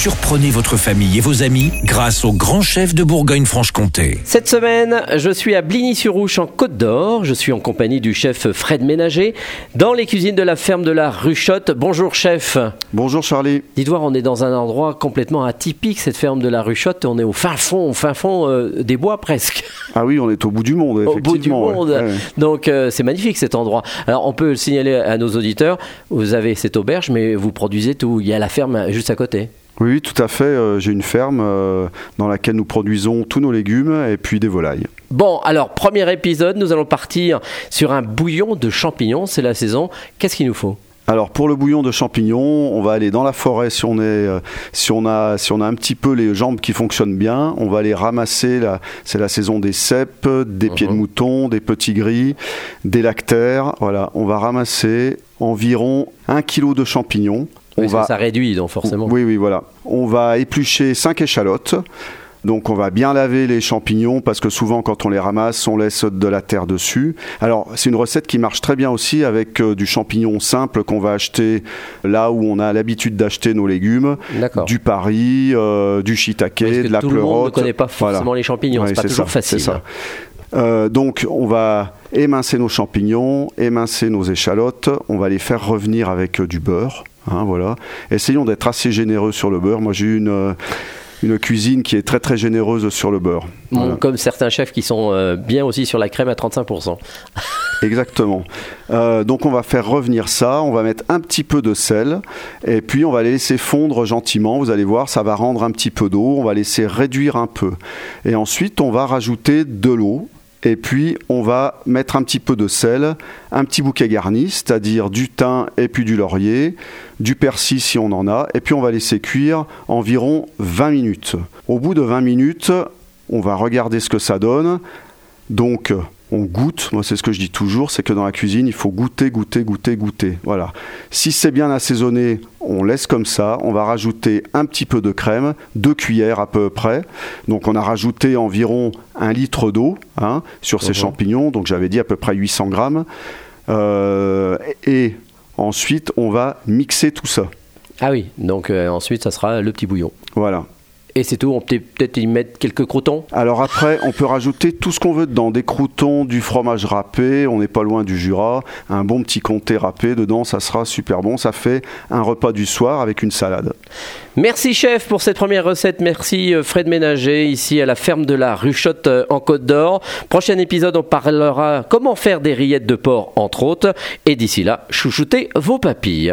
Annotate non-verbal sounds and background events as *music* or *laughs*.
Surprenez votre famille et vos amis grâce au grand chef de Bourgogne-Franche-Comté. Cette semaine, je suis à Bligny-sur-Ouche en Côte d'Or. Je suis en compagnie du chef Fred Ménager dans les cuisines de la ferme de la Ruchotte. Bonjour chef. Bonjour Charlie. Dites voir, on est dans un endroit complètement atypique, cette ferme de la Ruchotte. On est au fin fond, au fin fond euh, des bois presque. Ah oui, on est au bout du monde, Au bout du monde. Ouais. Donc euh, c'est magnifique cet endroit. Alors on peut le signaler à nos auditeurs. Vous avez cette auberge, mais vous produisez tout. Il y a la ferme juste à côté. Oui, oui, tout à fait. euh, J'ai une ferme euh, dans laquelle nous produisons tous nos légumes et puis des volailles. Bon, alors premier épisode, nous allons partir sur un bouillon de champignons. C'est la saison. Qu'est-ce qu'il nous faut? Alors pour le bouillon de champignons, on va aller dans la forêt si on est, euh, si on a, si on a un petit peu les jambes qui fonctionnent bien. On va aller ramasser. C'est la saison des cèpes, des pieds de Mhm. mouton, des petits gris, des lactaires. Voilà, on va ramasser environ un kilo de champignons. On va Ça réduit donc forcément. Oui, oui, voilà. On va éplucher 5 échalotes. Donc on va bien laver les champignons parce que souvent quand on les ramasse, on laisse de la terre dessus. Alors c'est une recette qui marche très bien aussi avec euh, du champignon simple qu'on va acheter là où on a l'habitude d'acheter nos légumes, D'accord. du paris, euh, du shiitake, de la tout le monde ne pleurote. connaît pas forcément Voilà. les champignons. Ouais, c'est pas toujours ça, facile. ça. Euh, donc on va émincer nos champignons, émincer nos échalotes, on va les faire revenir avec du beurre. Hein, voilà. Essayons d'être assez généreux sur le beurre. Moi j'ai une, euh, une cuisine qui est très très généreuse sur le beurre. Bon, Voilà. Comme certains chefs qui sont euh, bien aussi sur la crème à 35%. *laughs* Exactement. Euh, donc on va faire revenir ça, on va mettre un petit peu de sel et puis on va les laisser fondre gentiment. Vous allez voir, ça va rendre un petit peu d'eau, on va laisser réduire un peu. Et ensuite on va rajouter de l'eau. Et puis on va mettre un petit peu de sel, un petit bouquet garni, c'est-à-dire du thym et puis du laurier, du persil si on en a, et puis on va laisser cuire environ 20 minutes. Au bout de 20 minutes, on va regarder ce que ça donne. Donc, on goûte. Moi, c'est ce que je dis toujours, c'est que dans la cuisine, il faut goûter, goûter, goûter, goûter. Voilà. Si c'est bien assaisonné, on laisse comme ça. On va rajouter un petit peu de crème, deux cuillères à peu près. Donc, on a rajouté environ un litre d'eau hein, sur ces champignons. Donc, j'avais dit à peu près 800 grammes. Euh, et ensuite, on va mixer tout ça. Ah oui, donc euh, ensuite ça sera le petit bouillon. Voilà. Et c'est tout, on peut peut-être y mettre quelques croutons. Alors après, on peut rajouter tout ce qu'on veut dedans, des croutons, du fromage râpé, on n'est pas loin du Jura, un bon petit comté râpé dedans, ça sera super bon, ça fait un repas du soir avec une salade. Merci chef pour cette première recette. Merci euh, Fred Ménager ici à la ferme de la Ruchotte euh, en Côte d'Or. Prochain épisode, on parlera comment faire des rillettes de porc entre autres. Et d'ici là, chouchoutez vos papilles.